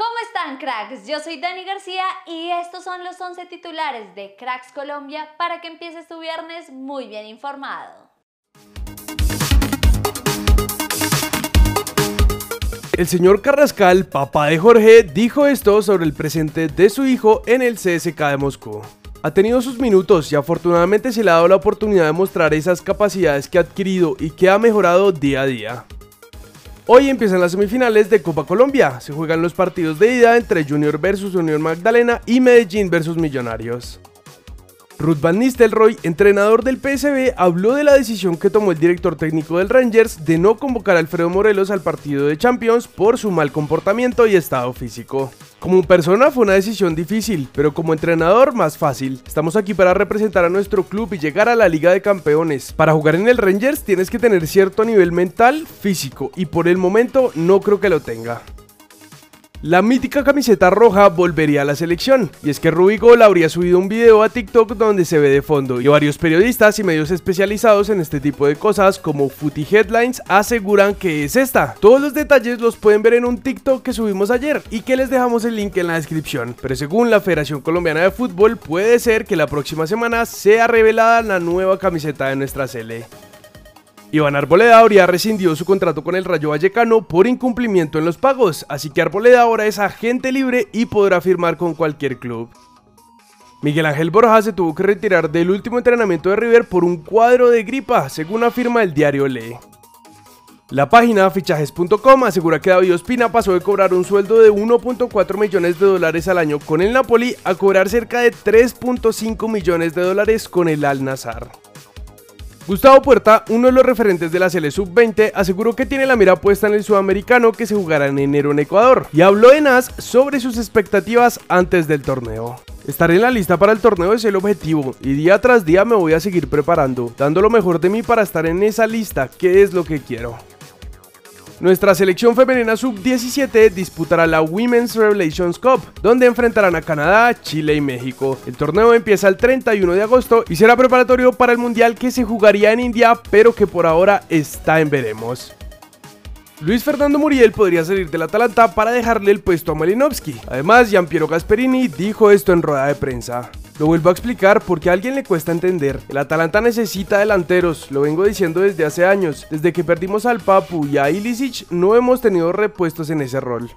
¿Cómo están cracks? Yo soy Dani García y estos son los 11 titulares de Cracks Colombia para que empieces tu viernes muy bien informado. El señor Carrascal, papá de Jorge, dijo esto sobre el presente de su hijo en el CSK de Moscú. Ha tenido sus minutos y afortunadamente se le ha dado la oportunidad de mostrar esas capacidades que ha adquirido y que ha mejorado día a día. Hoy empiezan las semifinales de Copa Colombia. Se juegan los partidos de ida entre Junior versus Unión Magdalena y Medellín versus Millonarios. Ruth Van Nistelrooy, entrenador del PSV, habló de la decisión que tomó el director técnico del Rangers de no convocar a Alfredo Morelos al partido de Champions por su mal comportamiento y estado físico. Como persona fue una decisión difícil, pero como entrenador más fácil. Estamos aquí para representar a nuestro club y llegar a la Liga de Campeones. Para jugar en el Rangers tienes que tener cierto nivel mental, físico, y por el momento no creo que lo tenga. La mítica camiseta roja volvería a la selección, y es que Rubigol habría subido un video a TikTok donde se ve de fondo, y varios periodistas y medios especializados en este tipo de cosas como Footy Headlines aseguran que es esta. Todos los detalles los pueden ver en un TikTok que subimos ayer y que les dejamos el link en la descripción, pero según la Federación Colombiana de Fútbol puede ser que la próxima semana sea revelada la nueva camiseta de nuestra Sele. Iván Arboleda habría rescindido su contrato con el Rayo Vallecano por incumplimiento en los pagos, así que Arboleda ahora es agente libre y podrá firmar con cualquier club. Miguel Ángel Borja se tuvo que retirar del último entrenamiento de River por un cuadro de gripa, según afirma el diario Lee. La página fichajes.com asegura que David Ospina pasó de cobrar un sueldo de 1.4 millones de dólares al año con el Napoli a cobrar cerca de 3.5 millones de dólares con el Al Nazar. Gustavo Puerta, uno de los referentes de la Sele Sub-20, aseguró que tiene la mira puesta en el sudamericano que se jugará en enero en Ecuador y habló en AS sobre sus expectativas antes del torneo. Estar en la lista para el torneo es el objetivo y día tras día me voy a seguir preparando, dando lo mejor de mí para estar en esa lista, que es lo que quiero. Nuestra selección femenina sub-17 disputará la Women's Revelations Cup, donde enfrentarán a Canadá, Chile y México. El torneo empieza el 31 de agosto y será preparatorio para el Mundial que se jugaría en India, pero que por ahora está en veremos. Luis Fernando Muriel podría salir del Atalanta para dejarle el puesto a Malinowski. Además, Giampiero Gasperini dijo esto en rueda de prensa. Lo vuelvo a explicar porque a alguien le cuesta entender. El Atalanta necesita delanteros, lo vengo diciendo desde hace años. Desde que perdimos al Papu y a Ilicic no hemos tenido repuestos en ese rol.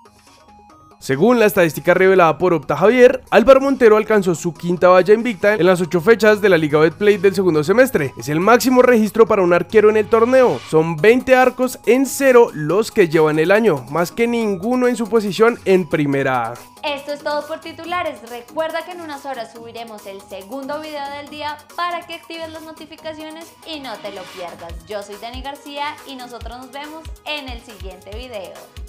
Según la estadística revelada por Opta Javier, Álvaro Montero alcanzó su quinta valla invicta en las ocho fechas de la Liga Betplay del segundo semestre. Es el máximo registro para un arquero en el torneo. Son 20 arcos en cero los que llevan el año, más que ninguno en su posición en primera. Esto es todo por titulares. Recuerda que en unas horas subiremos el segundo video del día para que actives las notificaciones y no te lo pierdas. Yo soy Dani García y nosotros nos vemos en el siguiente video.